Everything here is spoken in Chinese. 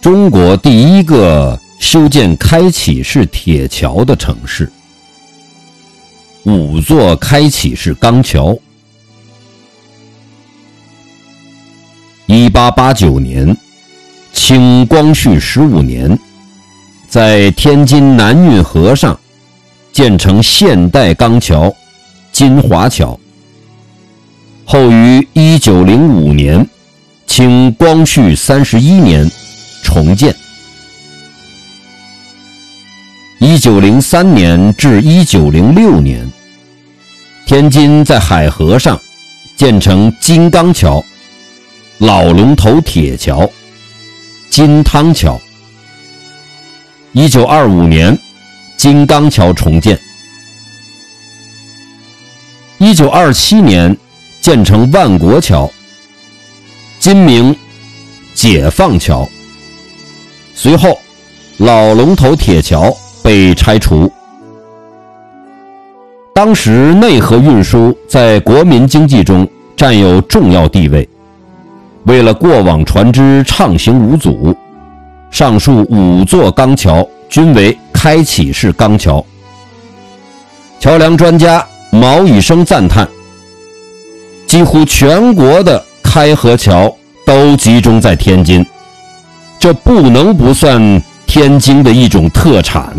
中国第一个修建开启式铁桥的城市。五座开启式钢桥。一八八九年，清光绪十五年，在天津南运河上建成现代钢桥——金华桥。后于一九零五年，清光绪三十一年重建。一九零三年至一九零六年，天津在海河上建成金刚桥、老龙头铁桥、金汤桥。一九二五年，金刚桥重建。一九二七年，建成万国桥，今名解放桥。随后，老龙头铁桥。被拆除。当时内河运输在国民经济中占有重要地位，为了过往船只畅行无阻，上述五座钢桥均为开启式钢桥。桥梁专家毛以生赞叹：“几乎全国的开河桥都集中在天津，这不能不算。”天津的一种特产。